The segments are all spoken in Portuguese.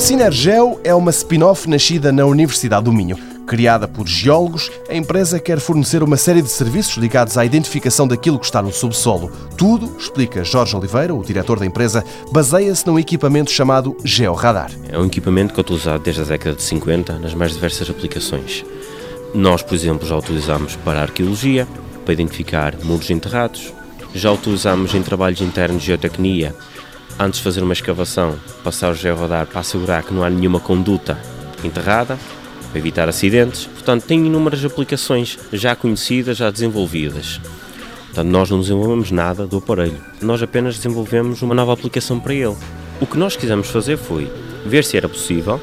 A Sinergel é uma spin-off nascida na Universidade do Minho. Criada por geólogos, a empresa quer fornecer uma série de serviços ligados à identificação daquilo que está no subsolo. Tudo, explica Jorge Oliveira, o diretor da empresa, baseia-se num equipamento chamado Georadar. É um equipamento que é utilizado desde a década de 50 nas mais diversas aplicações. Nós, por exemplo, já utilizamos para a arqueologia, para identificar muros enterrados, já utilizamos em trabalhos internos de geotecnia, antes de fazer uma escavação, passar o georadar para assegurar que não há nenhuma conduta enterrada, para evitar acidentes. Portanto, tem inúmeras aplicações já conhecidas, já desenvolvidas. Portanto, nós não desenvolvemos nada do aparelho, nós apenas desenvolvemos uma nova aplicação para ele. O que nós quisemos fazer foi ver se era possível,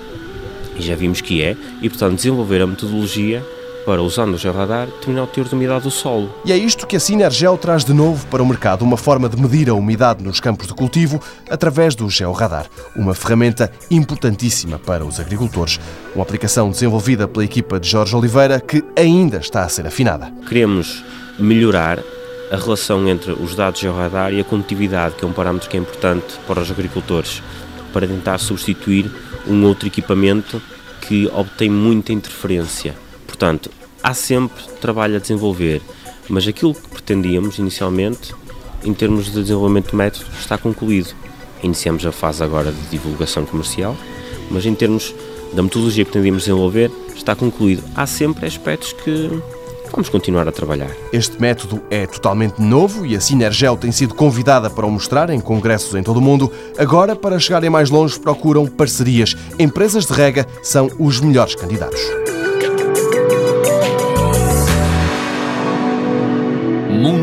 e já vimos que é, e portanto desenvolver a metodologia para, usando o georradar, determinar o teor de umidade do solo. E é isto que a Sinergel traz de novo para o mercado, uma forma de medir a umidade nos campos de cultivo através do georradar, uma ferramenta importantíssima para os agricultores. Uma aplicação desenvolvida pela equipa de Jorge Oliveira que ainda está a ser afinada. Queremos melhorar a relação entre os dados georradar e a condutividade, que é um parâmetro que é importante para os agricultores, para tentar substituir um outro equipamento que obtém muita interferência. Portanto, há sempre trabalho a desenvolver, mas aquilo que pretendíamos inicialmente, em termos de desenvolvimento de método, está concluído. Iniciamos a fase agora de divulgação comercial, mas em termos da metodologia que pretendíamos desenvolver, está concluído. Há sempre aspectos que vamos continuar a trabalhar. Este método é totalmente novo e a Sinergel tem sido convidada para o mostrar em congressos em todo o mundo. Agora, para chegarem mais longe, procuram parcerias. Empresas de rega são os melhores candidatos.